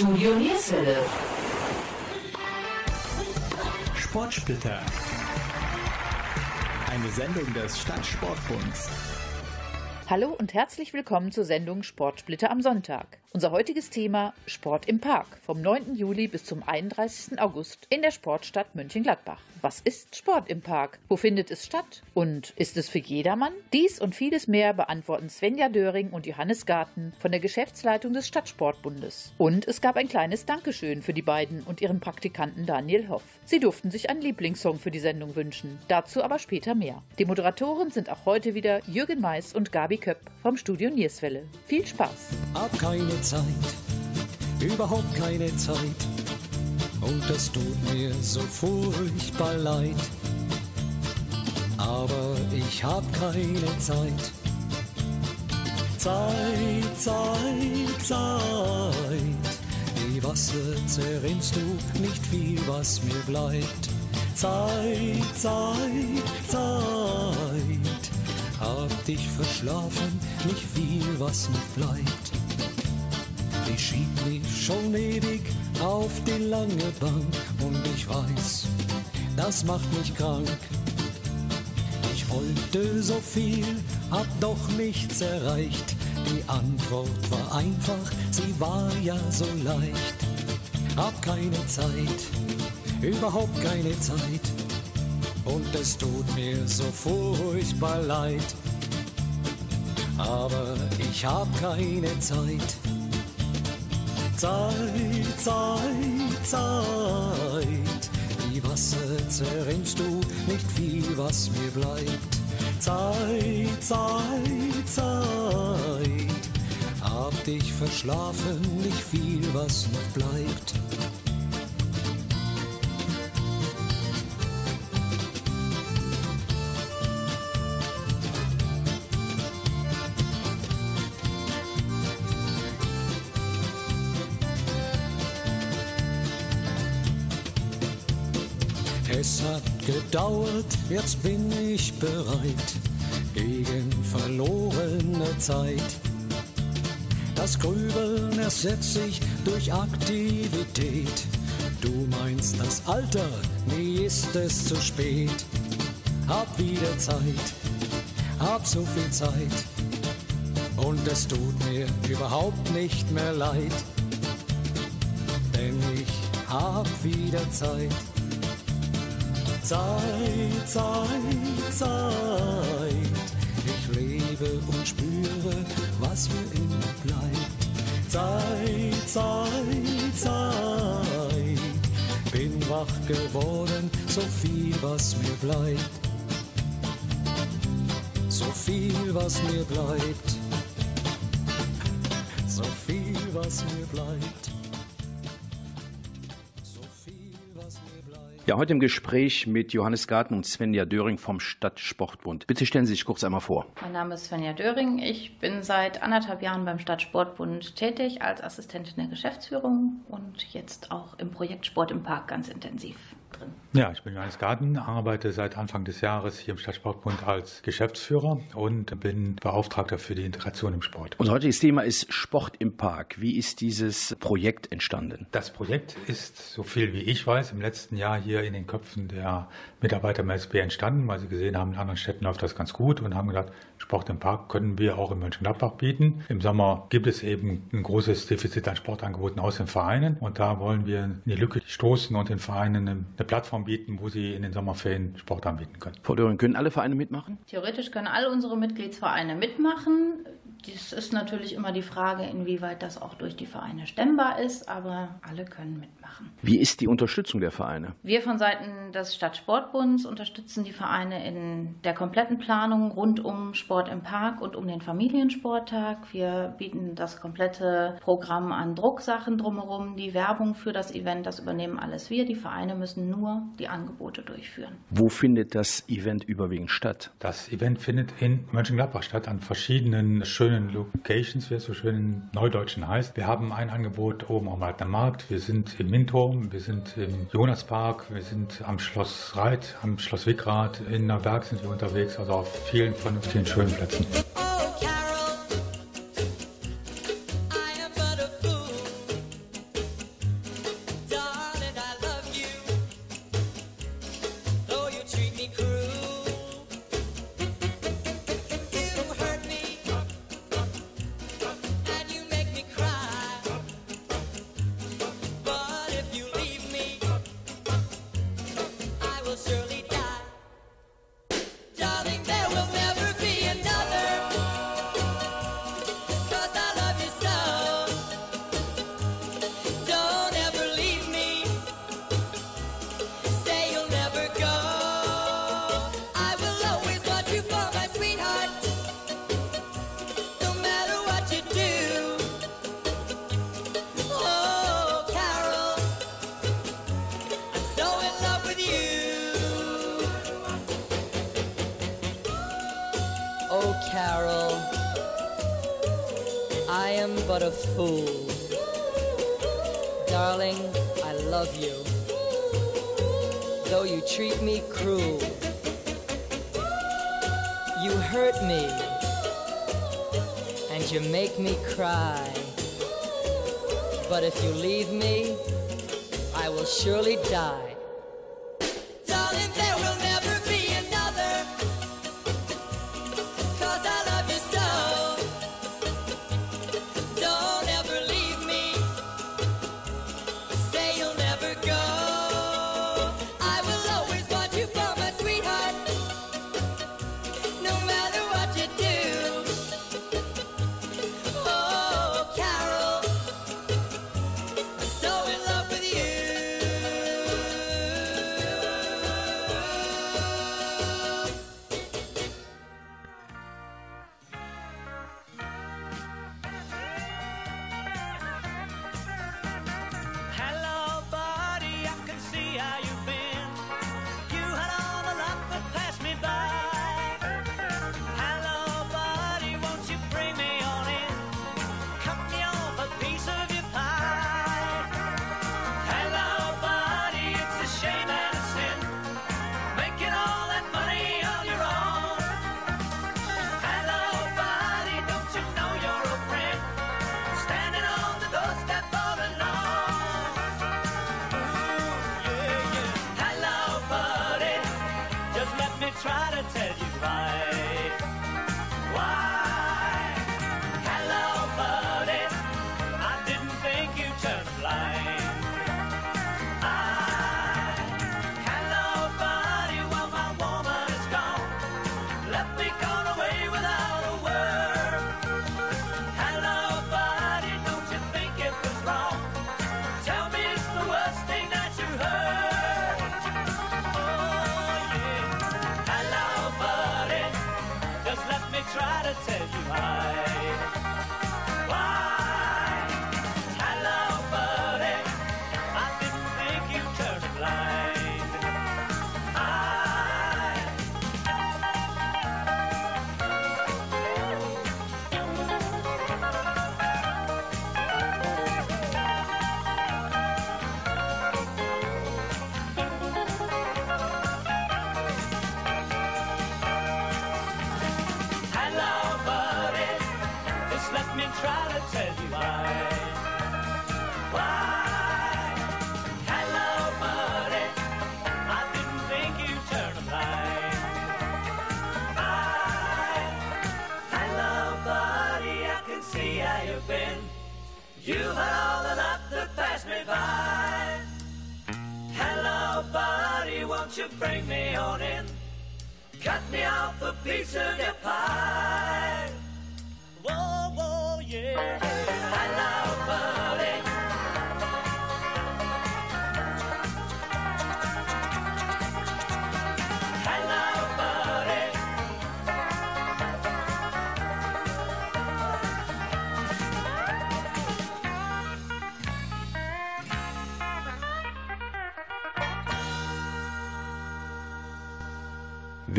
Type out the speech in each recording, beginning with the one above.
Studio Nierswelle. Sportsplitter. Eine Sendung des Stadtsportbunds. Hallo und herzlich willkommen zur Sendung Sportsplitter am Sonntag. Unser heutiges Thema Sport im Park vom 9. Juli bis zum 31. August in der Sportstadt Mönchengladbach. Was ist Sport im Park? Wo findet es statt? Und ist es für jedermann? Dies und vieles mehr beantworten Svenja Döring und Johannes Garten von der Geschäftsleitung des Stadtsportbundes. Und es gab ein kleines Dankeschön für die beiden und ihren Praktikanten Daniel Hoff. Sie durften sich einen Lieblingssong für die Sendung wünschen. Dazu aber später mehr. Die Moderatoren sind auch heute wieder Jürgen Mais und Gabi Köpp vom Studio Nierswelle. Viel Spaß! Hab keine Zeit, überhaupt keine Zeit. Und es tut mir so furchtbar leid. Aber ich hab keine Zeit. Zeit, Zeit, Zeit. Wie Wasser zerrinnst du nicht viel, was mir bleibt. Zeit, Zeit, Zeit. Hab dich verschlafen, nicht viel, was noch bleibt. Ich schieb mich schon ewig auf die lange Bank und ich weiß, das macht mich krank. Ich wollte so viel, hab doch nichts erreicht. Die Antwort war einfach, sie war ja so leicht. Hab keine Zeit, überhaupt keine Zeit. Und es tut mir so furchtbar leid. Aber ich hab keine Zeit. Zeit, Zeit, Zeit. Wie Wasser zerrinnst du nicht viel, was mir bleibt. Zeit, Zeit, Zeit. Hab dich verschlafen, nicht viel, was noch bleibt. Gedauert, jetzt bin ich bereit gegen verlorene Zeit. Das Grübeln ersetzt sich durch Aktivität. Du meinst das Alter, nie ist es zu spät. Hab wieder Zeit, hab so viel Zeit. Und es tut mir überhaupt nicht mehr leid. Denn ich hab wieder Zeit. Zeit, Zeit, Zeit. Ich lebe und spüre, was für immer bleibt. Zeit, Zeit, Zeit. Bin wach geworden, so viel, was mir bleibt. So viel, was mir bleibt. So viel, was mir bleibt. Ja, heute im Gespräch mit Johannes Garten und Svenja Döring vom Stadtsportbund. Bitte stellen Sie sich kurz einmal vor. Mein Name ist Svenja Döring. Ich bin seit anderthalb Jahren beim Stadtsportbund tätig als Assistentin der Geschäftsführung und jetzt auch im Projekt Sport im Park ganz intensiv drin. Ja, ich bin Johannes Garten, arbeite seit Anfang des Jahres hier im Stadtsportbund als Geschäftsführer und bin Beauftragter für die Integration im Sport. Unser heutiges Thema ist Sport im Park. Wie ist dieses Projekt entstanden? Das Projekt ist, so viel wie ich weiß, im letzten Jahr hier in den Köpfen der Mitarbeiter im SB entstanden, weil sie gesehen haben, in anderen Städten läuft das ganz gut und haben gedacht, Sport im Park können wir auch in Mönchengladbach bieten. Im Sommer gibt es eben ein großes Defizit an Sportangeboten aus den Vereinen und da wollen wir in die Lücke stoßen und den Vereinen eine Plattform bieten, wo sie in den Sommerferien Sport anbieten können. Frau Döring, können alle Vereine mitmachen? Theoretisch können alle unsere Mitgliedsvereine mitmachen. Das ist natürlich immer die Frage, inwieweit das auch durch die Vereine stemmbar ist, aber alle können mitmachen. Wie ist die Unterstützung der Vereine? Wir von Seiten des Stadtsportbunds unterstützen die Vereine in der kompletten Planung rund um Sport im Park und um den Familiensporttag. Wir bieten das komplette Programm an Drucksachen drumherum, die Werbung für das Event, das übernehmen alles wir. Die Vereine müssen nur die Angebote durchführen. Wo findet das Event überwiegend statt? Das Event findet in Mönchengladbach statt, an verschiedenen schönen Locations, wie es so schön in Neudeutschen heißt. Wir haben ein Angebot oben am Waldner Markt, wir sind im Minturm, wir sind im Jonaspark, wir sind am Schloss Reit, am Schloss Wickrath, in der Berg sind wir unterwegs, also auf vielen vernünftigen schönen Plätzen.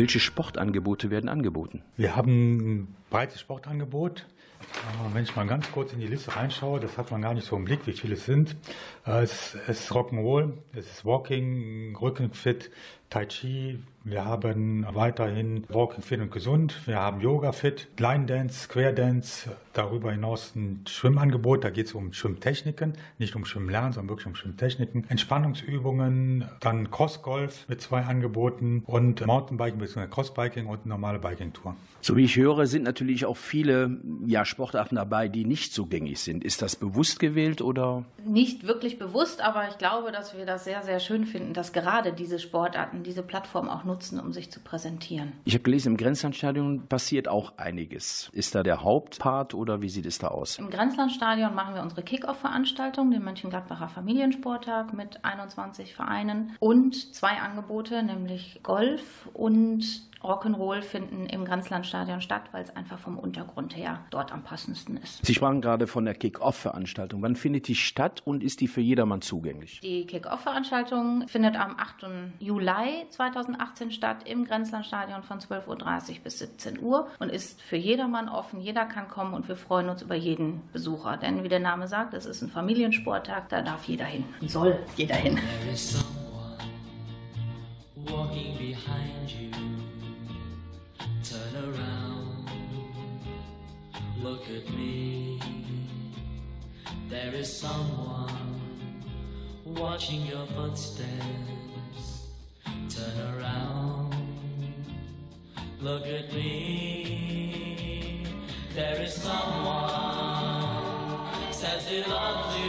Welche Sportangebote werden angeboten? Wir haben ein breites Sportangebot. Wenn ich mal ganz kurz in die Liste reinschaue, das hat man gar nicht so im Blick, wie viele es sind. Äh, Es ist Rock'n'Roll, es ist Walking, Rückenfit, Tai Chi. Wir haben weiterhin Walking Fit und Gesund. Wir haben Yoga Fit, Line Dance, Square Dance. Darüber hinaus ein Schwimmangebot. Da geht es um Schwimmtechniken, nicht um Schwimmlernen, sondern wirklich um Schwimmtechniken. Entspannungsübungen, dann Crossgolf mit zwei Angeboten und Mountainbiking bzw. Crossbiking und normale Biking-Tour. So wie ich höre, sind natürlich auch viele ja, Sportarten dabei, die nicht zugänglich sind. Ist das bewusst gewählt oder? Nicht wirklich bewusst, aber ich glaube, dass wir das sehr, sehr schön finden, dass gerade diese Sportarten diese Plattform auch nutzen, um sich zu präsentieren. Ich habe gelesen, im Grenzlandstadion passiert auch einiges. Ist da der Hauptpart oder wie sieht es da aus? Im Grenzlandstadion machen wir unsere Kick-Off-Veranstaltung, den Mönchengladbacher Familiensporttag mit 21 Vereinen und zwei Angebote, nämlich Golf und Rock'n'Roll finden im Grenzlandstadion statt, weil es einfach vom Untergrund her dort am passendsten ist. Sie sprachen gerade von der Kick-Off-Veranstaltung. Wann findet die statt und ist die für jedermann zugänglich? Die Kick-Off-Veranstaltung findet am 8. Juli Mai 2018 statt im Grenzlandstadion von 12.30 Uhr bis 17 Uhr und ist für jedermann offen. Jeder kann kommen und wir freuen uns über jeden Besucher. Denn wie der Name sagt, es ist ein Familiensporttag, da darf jeder hin. Soll jeder hin. There is someone walking behind you. Turn around, look at me. There is someone watching your footsteps. Turn around, look at me. There is someone says he loves you.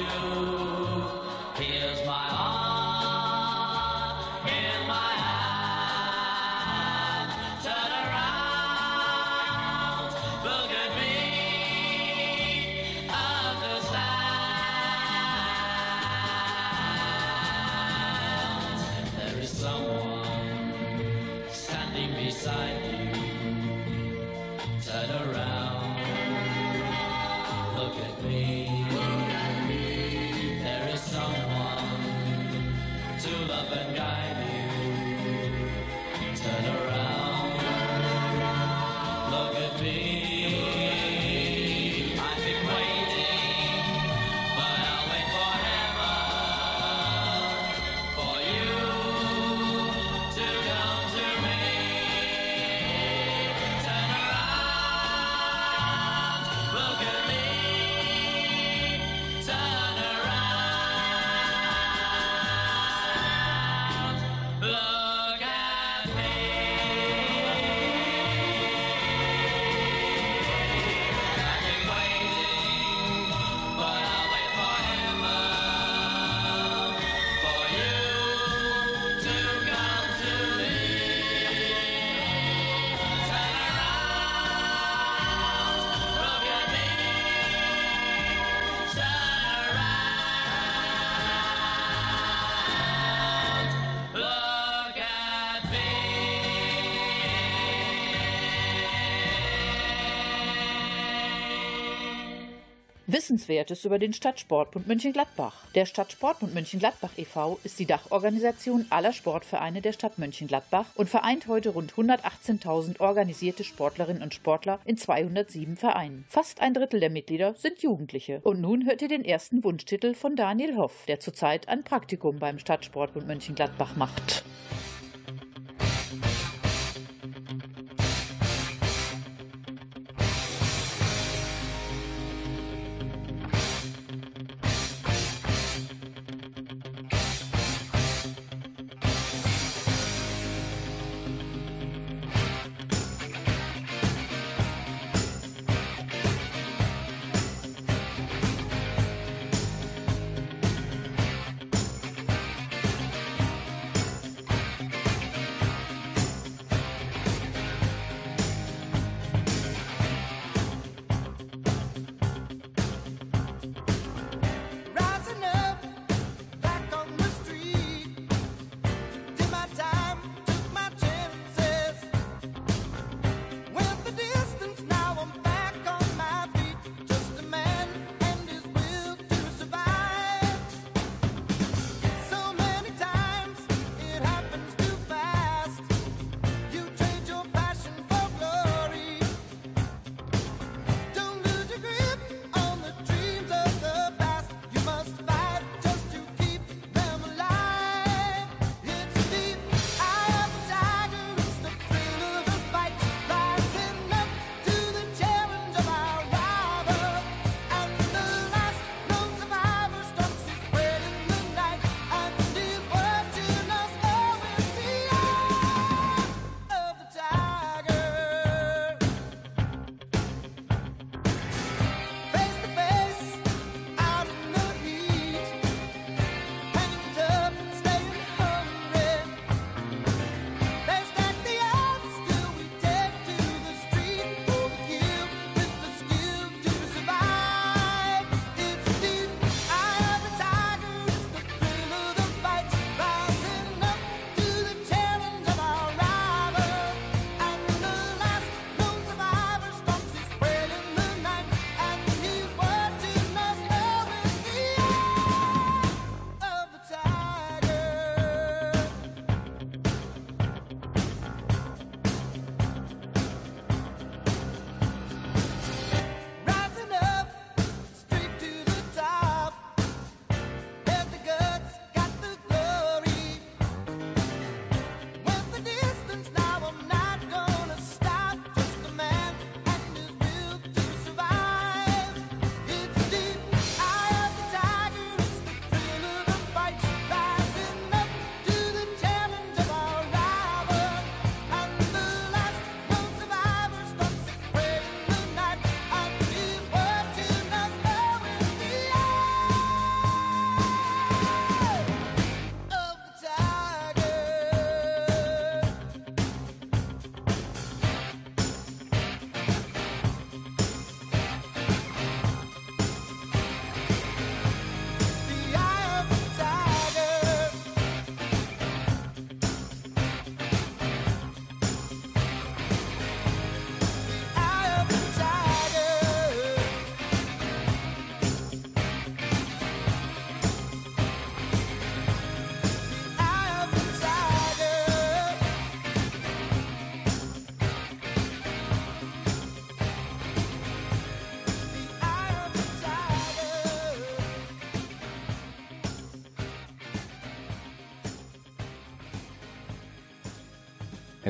Wissenswertes über den Stadtsportbund Mönchengladbach. Der Stadtsportbund Mönchengladbach e.V. ist die Dachorganisation aller Sportvereine der Stadt Mönchengladbach und vereint heute rund 118.000 organisierte Sportlerinnen und Sportler in 207 Vereinen. Fast ein Drittel der Mitglieder sind Jugendliche. Und nun hört ihr den ersten Wunschtitel von Daniel Hoff, der zurzeit ein Praktikum beim Stadtsportbund Mönchengladbach macht.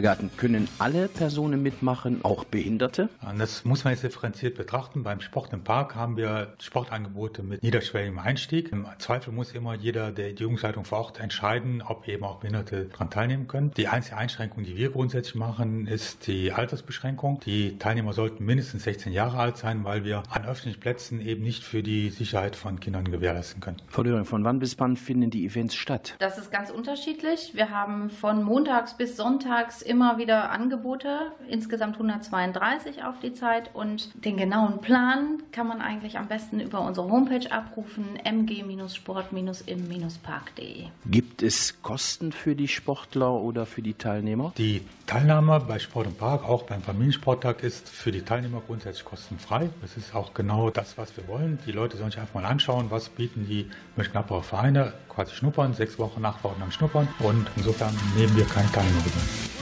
Herr Garten, können alle Personen mitmachen, auch Behinderte? Das muss man jetzt differenziert betrachten. Beim Sport im Park haben wir Sportangebote mit niederschwelligem Einstieg. Im Zweifel muss immer jeder der die Jugendleitung vor Ort entscheiden, ob eben auch Behinderte daran teilnehmen können. Die einzige Einschränkung, die wir grundsätzlich machen, ist die Altersbeschränkung. Die Teilnehmer sollten mindestens 16 Jahre alt sein, weil wir an öffentlichen Plätzen eben nicht für die Sicherheit von Kindern gewährleisten können. Frau Döring, von wann bis wann finden die Events statt? Das ist ganz unterschiedlich. Wir haben von montags bis sonntags immer wieder Angebote, insgesamt 132 auf die Zeit. Und den genauen Plan kann man eigentlich am besten über unsere Homepage abrufen, mg-sport-im-park.de. Gibt es Kosten für die Sportler oder für die Teilnehmer? Die Teilnahme bei Sport im Park, auch beim Familiensporttag, ist für die Teilnehmer grundsätzlich kostenfrei. Das ist auch genau das, was wir wollen. Die Leute sollen sich einfach mal anschauen, was bieten die Mönchengladbacher Vereine, quasi schnuppern, sechs Wochen, acht Wochen lang schnuppern. Und insofern nehmen wir keine Teilnehmergebühren.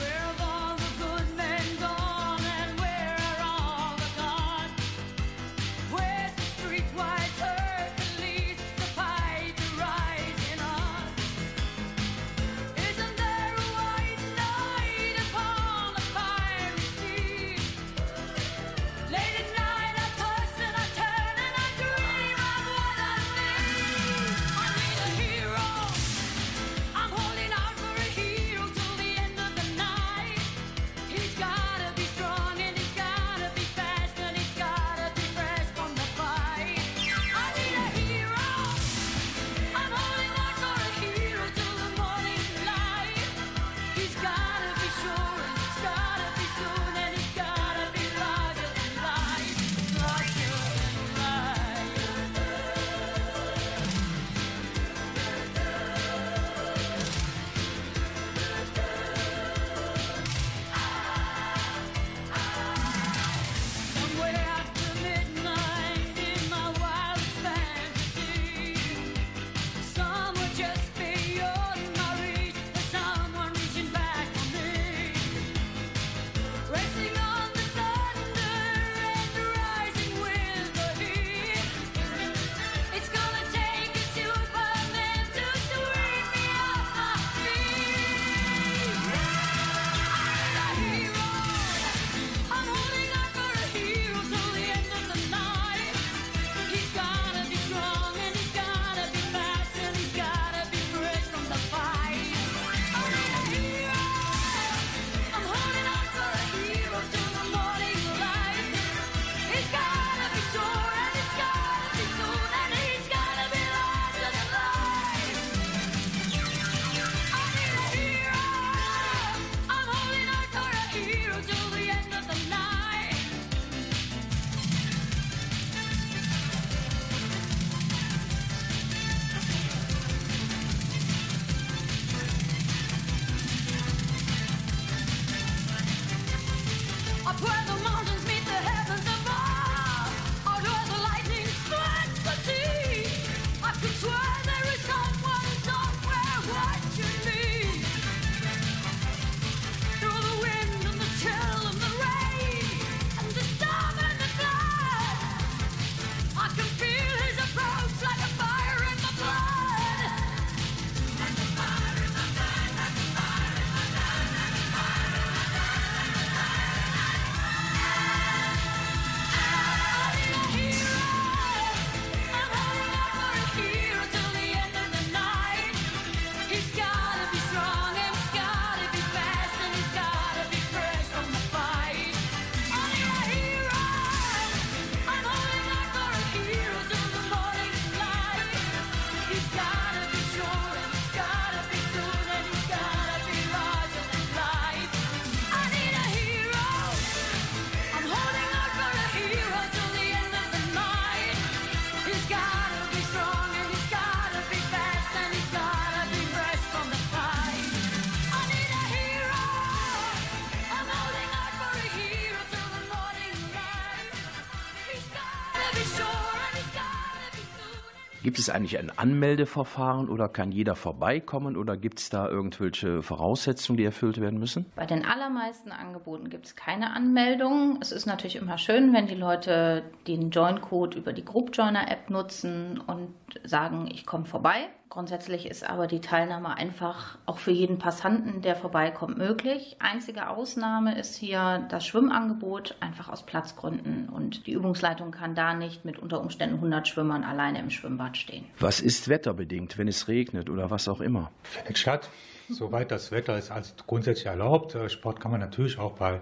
Gibt es eigentlich ein Anmeldeverfahren oder kann jeder vorbeikommen oder gibt es da irgendwelche Voraussetzungen, die erfüllt werden müssen? Bei den allermeisten Angeboten gibt es keine Anmeldung. Es ist natürlich immer schön, wenn die Leute den Join-Code über die Group Joiner App nutzen und sagen, ich komme vorbei. Grundsätzlich ist aber die Teilnahme einfach auch für jeden Passanten, der vorbeikommt, möglich. Einzige Ausnahme ist hier das Schwimmangebot, einfach aus Platzgründen. Und die Übungsleitung kann da nicht mit unter Umständen 100 Schwimmern alleine im Schwimmbad stehen. Was ist wetterbedingt, wenn es regnet oder was auch immer? Findet statt. Soweit das Wetter ist also grundsätzlich erlaubt. Äh, Sport kann man natürlich auch bei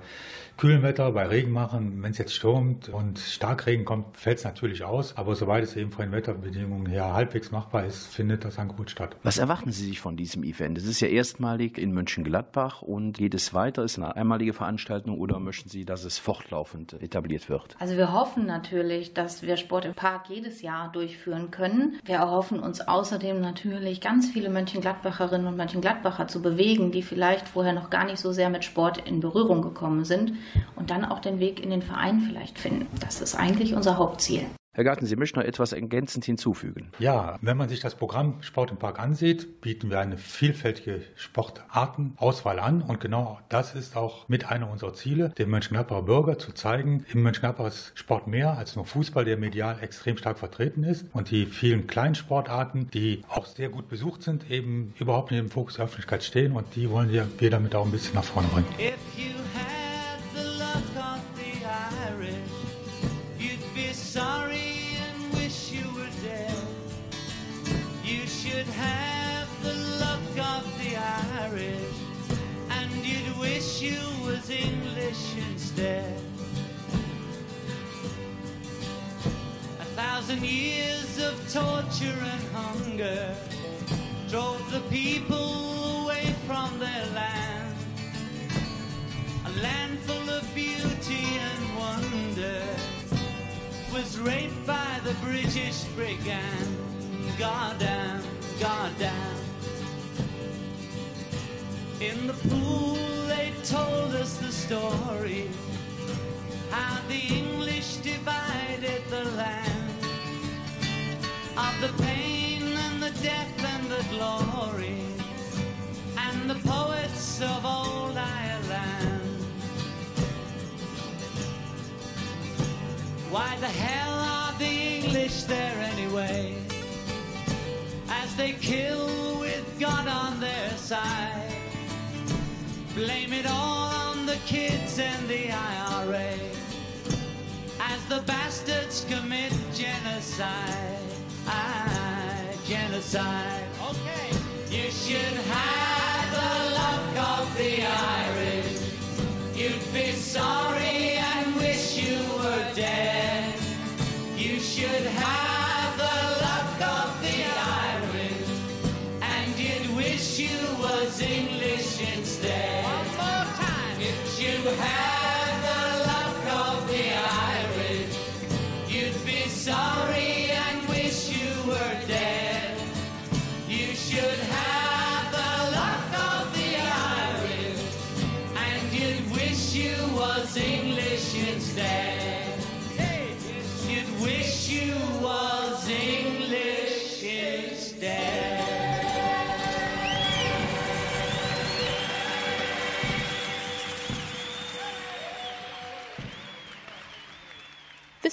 kühlem Wetter, bei Regen machen. Wenn es jetzt stürmt und Starkregen kommt, fällt es natürlich aus. Aber soweit es eben von den Wetterbedingungen her halbwegs machbar ist, findet das Angebot statt. Was erwarten Sie sich von diesem Event? Es ist ja erstmalig in Mönchengladbach und geht es weiter? Ist eine einmalige Veranstaltung oder möchten Sie, dass es fortlaufend etabliert wird? Also wir hoffen natürlich, dass wir Sport im Park jedes Jahr durchführen können. Wir erhoffen uns außerdem natürlich ganz viele Mönchengladbacherinnen und Mönchengladbacher zu bewegen, die vielleicht vorher noch gar nicht so sehr mit Sport in Berührung gekommen sind und dann auch den Weg in den Verein vielleicht finden. Das ist eigentlich unser Hauptziel. Herr Garten, Sie möchten noch etwas ergänzend hinzufügen. Ja, wenn man sich das Programm Sport im Park ansieht, bieten wir eine vielfältige Sportartenauswahl an. Und genau das ist auch mit einer unserer Ziele, den Mönchengladbacher Bürger zu zeigen, im Mönchengladbach ist Sport mehr als nur Fußball, der medial extrem stark vertreten ist. Und die vielen kleinen Sportarten, die auch sehr gut besucht sind, eben überhaupt nicht im Fokus der Öffentlichkeit stehen. Und die wollen wir wir damit auch ein bisschen nach vorne bringen. Thousand years of torture and hunger drove the people away from their land. A land full of beauty and wonder was raped by the British brigand. Goddamn, goddamn. In the pool, they told us the story how the English divided the land of the pain and the death and the glory and the poets of old Ireland. Why the hell are the English there anyway? As they kill with God on their side. Blame it all on the kids and the IRA. As the bastards commit genocide. I, genocide. Okay. You should have the luck of the Irish. You'd be sorry and wish you were dead. You should have the luck of the Irish, and you'd wish you was English instead. One more time. If you had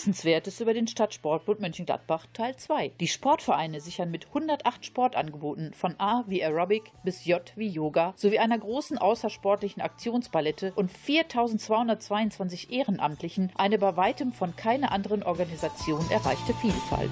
Wissenswertes über den Stadtsportbund Mönchengladbach Teil 2. Die Sportvereine sichern mit 108 Sportangeboten von A wie Aerobic bis J wie Yoga sowie einer großen außersportlichen Aktionspalette und 4222 Ehrenamtlichen eine bei weitem von keiner anderen Organisation erreichte Vielfalt.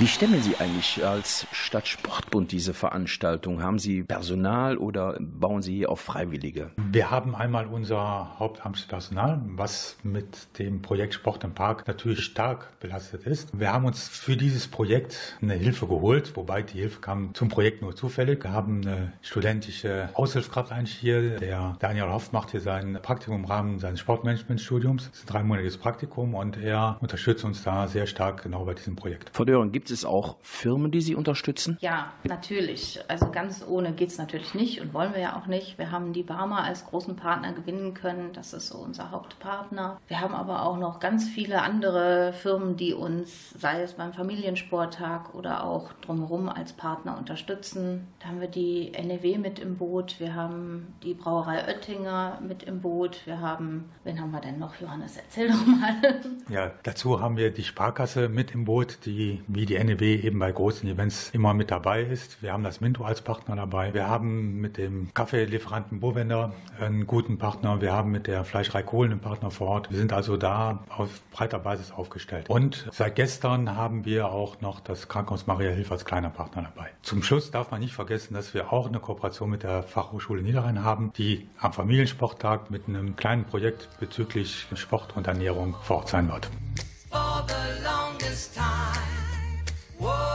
Wie stemmen Sie eigentlich als Stadtsportbund diese Veranstaltung? Haben Sie Personal oder bauen Sie hier auf Freiwillige? Wir haben einmal unser Hauptamtspersonal, was mit dem Projekt Sport im Park natürlich stark belastet ist. Wir haben uns für dieses Projekt eine Hilfe geholt, wobei die Hilfe kam zum Projekt nur zufällig. Wir haben eine studentische Aushilfskraft eigentlich hier. Der Daniel Hoff macht hier sein Praktikum im Rahmen seines Sportmanagementstudiums. Das ist ein dreimonatiges Praktikum und er unterstützt uns da sehr stark genau bei diesem Projekt. Frau Döring, gibt es auch Firmen, die Sie unterstützen? Ja, natürlich. Also ganz ohne geht es natürlich nicht und wollen wir ja auch nicht. Wir haben die Barmer als großen Partner gewinnen können. Das ist so unser Hauptpartner. Wir haben aber auch noch ganz viele andere Firmen, die uns, sei es beim Familiensporttag oder auch drumherum als Partner unterstützen. Da haben wir die NEW mit im Boot. Wir haben die Brauerei Oettinger mit im Boot. Wir haben, wen haben wir denn noch? Johannes, erzähl doch mal. Ja, dazu haben wir die Sparkasse mit im Boot, die wie die NEW eben bei großen Events immer mit dabei ist. Wir haben das Minto als Partner dabei. Wir haben mit dem Kaffeelieferanten Bovender einen guten Partner. Wir haben mit der Fleischerei Kohlen einen Partner vor Ort. Wir sind also da auf breiter Basis aufgestellt. Und seit gestern haben wir auch noch das Krankenhaus Maria Hilf als kleiner Partner dabei. Zum Schluss darf man nicht vergessen, dass wir auch eine Kooperation mit der Fachhochschule Niederrhein haben, die am Familiensporttag mit einem kleinen Projekt bezüglich Sport und Ernährung vor Ort sein wird. for the longest time. Whoa,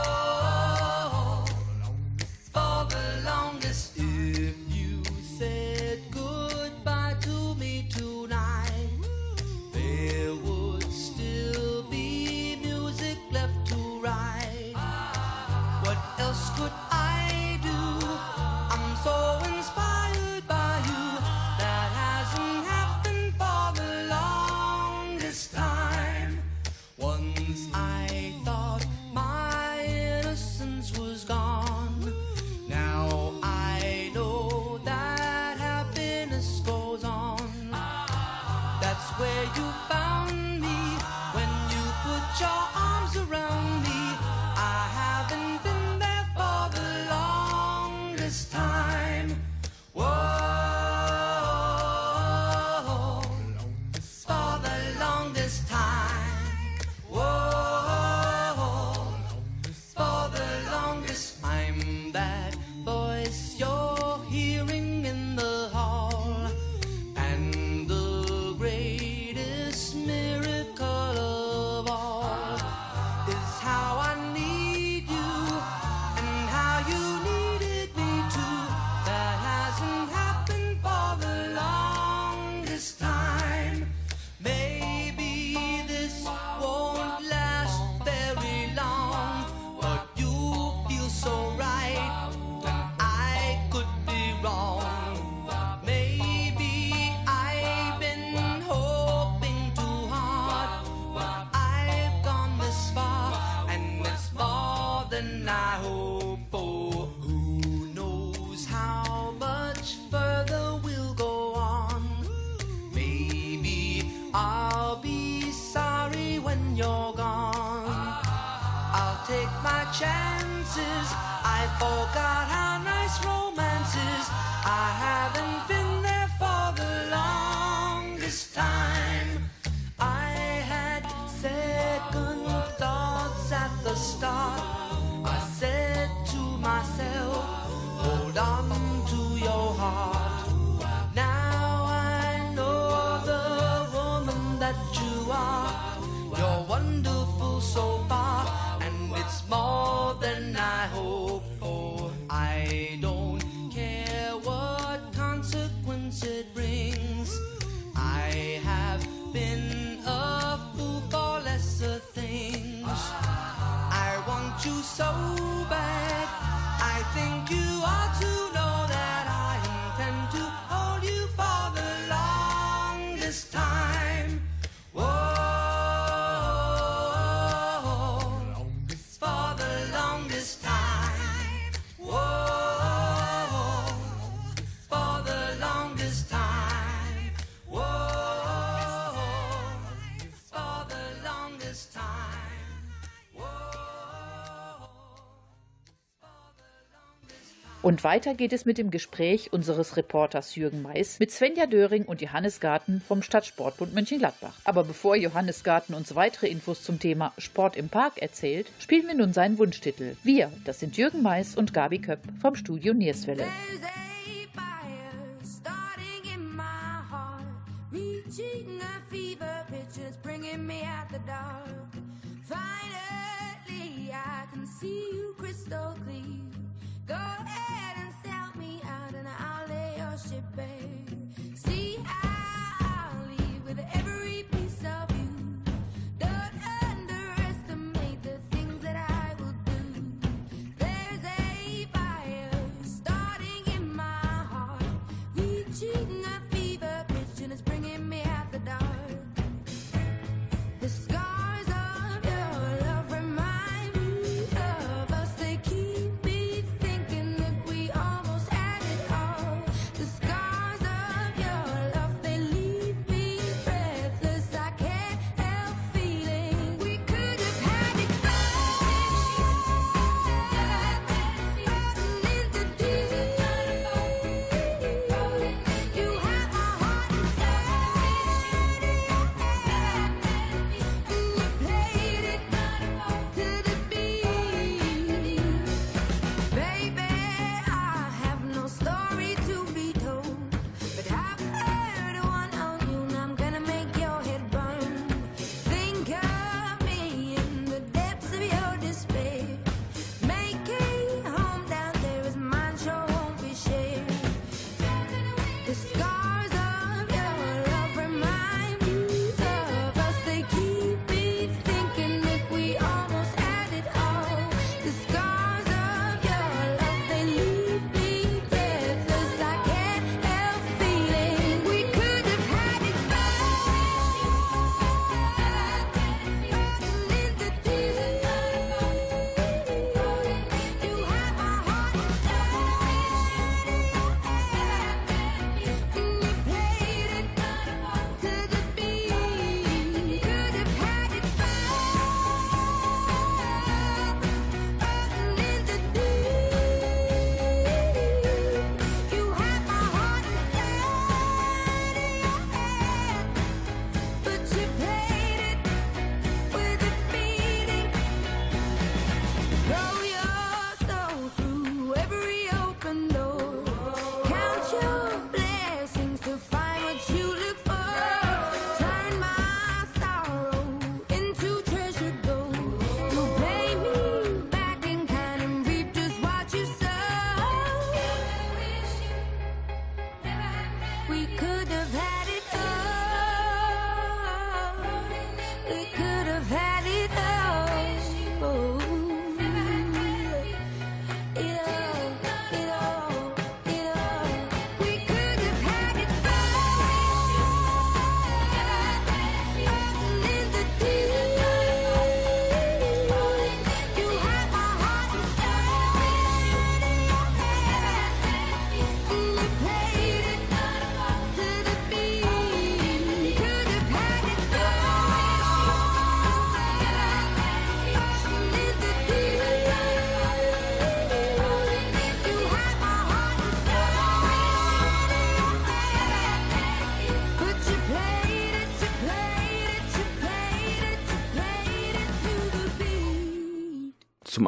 Und weiter geht es mit dem Gespräch unseres Reporters Jürgen Mais mit Svenja Döring und Johannes Garten vom Stadtsportbund Mönchengladbach. Aber bevor Johannes Garten uns weitere Infos zum Thema Sport im Park erzählt, spielen wir nun seinen Wunschtitel. Wir, das sind Jürgen Mais und Gabi Köpp vom Studio Nierswelle.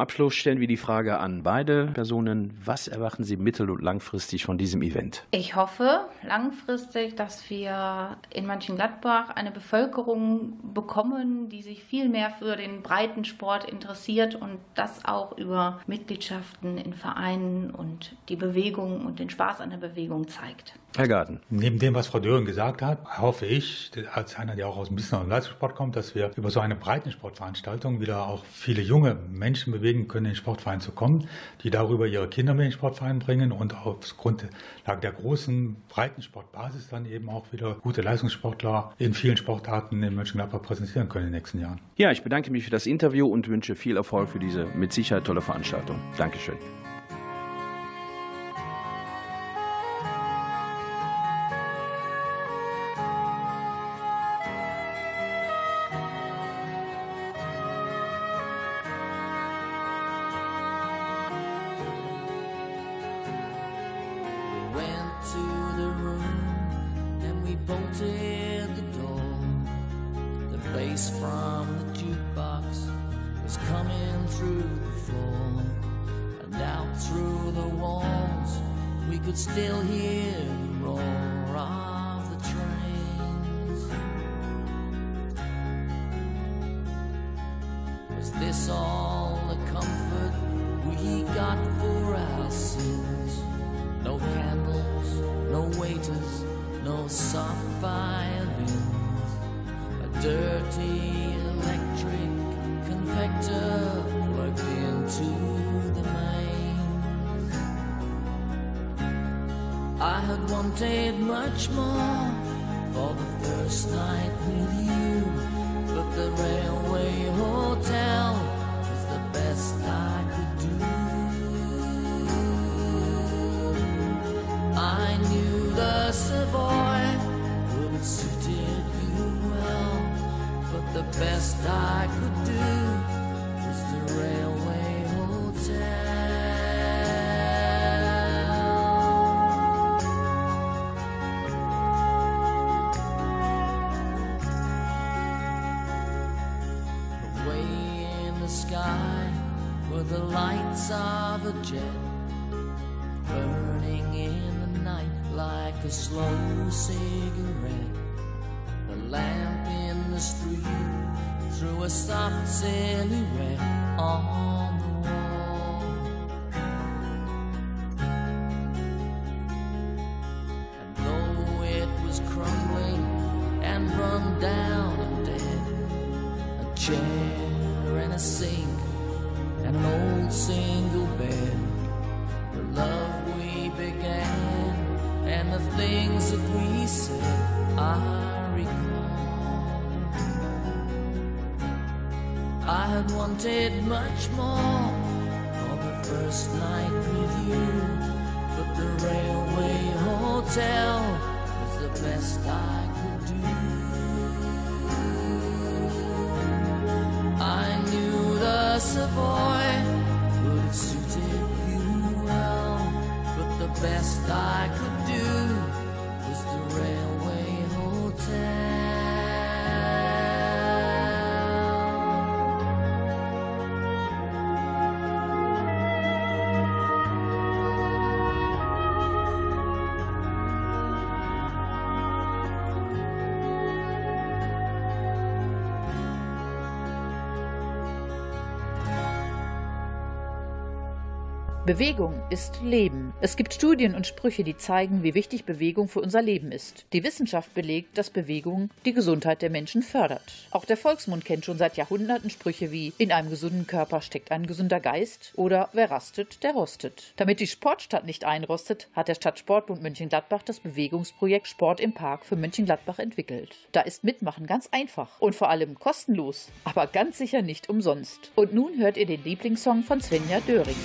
Abschluss stellen wir die Frage an beide Personen. Was erwarten Sie mittel- und langfristig von diesem Event? Ich hoffe langfristig, dass wir in Mönchengladbach eine Bevölkerung bekommen, die sich viel mehr für den Breitensport interessiert und das auch über Mitgliedschaften in Vereinen und die Bewegung und den Spaß an der Bewegung zeigt. Herr Garten. Neben dem, was Frau Döring gesagt hat, hoffe ich, als einer, der auch aus dem Business- und Leistungssport kommt, dass wir über so eine Breitensportveranstaltung wieder auch viele junge Menschen bewegen können, in den Sportverein zu kommen, die darüber ihre Kinder mit in den Sportverein bringen und aufgrund der großen Breitensportbasis dann eben auch wieder gute Leistungssportler in vielen Sportarten in Mönchengladbach präsentieren können in den nächsten Jahren. Ja, ich bedanke mich für das Interview und wünsche viel Erfolg für diese mit Sicherheit tolle Veranstaltung. Dankeschön. Bass from the jukebox was coming through the floor and out through the walls. We could still hear the roar of the trains. Was this all had wanted much more for the first night with you, but the railway hotel was the best I could do. I knew the Savoy would have suited you well, but the best I could do sky were the lights of a jet burning in the night like a slow cigarette. The lamp in the street threw a soft silhouette on much more Bewegung ist Leben. Es gibt Studien und Sprüche, die zeigen, wie wichtig Bewegung für unser Leben ist. Die Wissenschaft belegt, dass Bewegung die Gesundheit der Menschen fördert. Auch der Volksmund kennt schon seit Jahrhunderten Sprüche wie in einem gesunden Körper steckt ein gesunder Geist oder wer rastet, der rostet. Damit die Sportstadt nicht einrostet, hat der Stadtsportbund Mönchengladbach das Bewegungsprojekt Sport im Park für Mönchengladbach entwickelt. Da ist Mitmachen ganz einfach und vor allem kostenlos, aber ganz sicher nicht umsonst. Und nun hört ihr den Lieblingssong von Svenja Döring.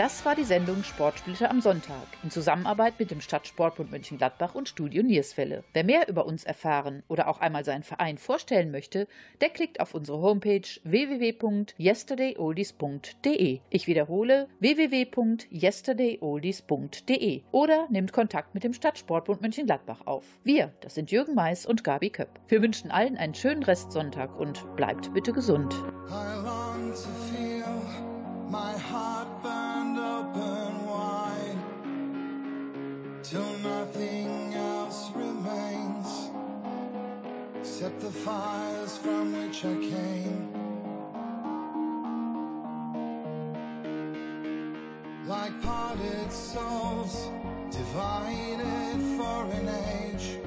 Das war die Sendung Sportsplitter am Sonntag in Zusammenarbeit mit dem Stadtsportbund Mönchengladbach und Studio Nierswelle. Wer mehr über uns erfahren oder auch einmal seinen Verein vorstellen möchte, der klickt auf unsere Homepage www.yesterdayoldies.de. Ich wiederhole www.yesterdayoldies.de oder nimmt Kontakt mit dem Stadtsportbund Mönchengladbach auf. Wir, das sind Jürgen Mais und Gabi Köpp. Wir wünschen allen einen schönen Restsonntag und bleibt bitte gesund. Till nothing else remains except the fires from which I came. Like parted souls divided for an age.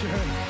Sure.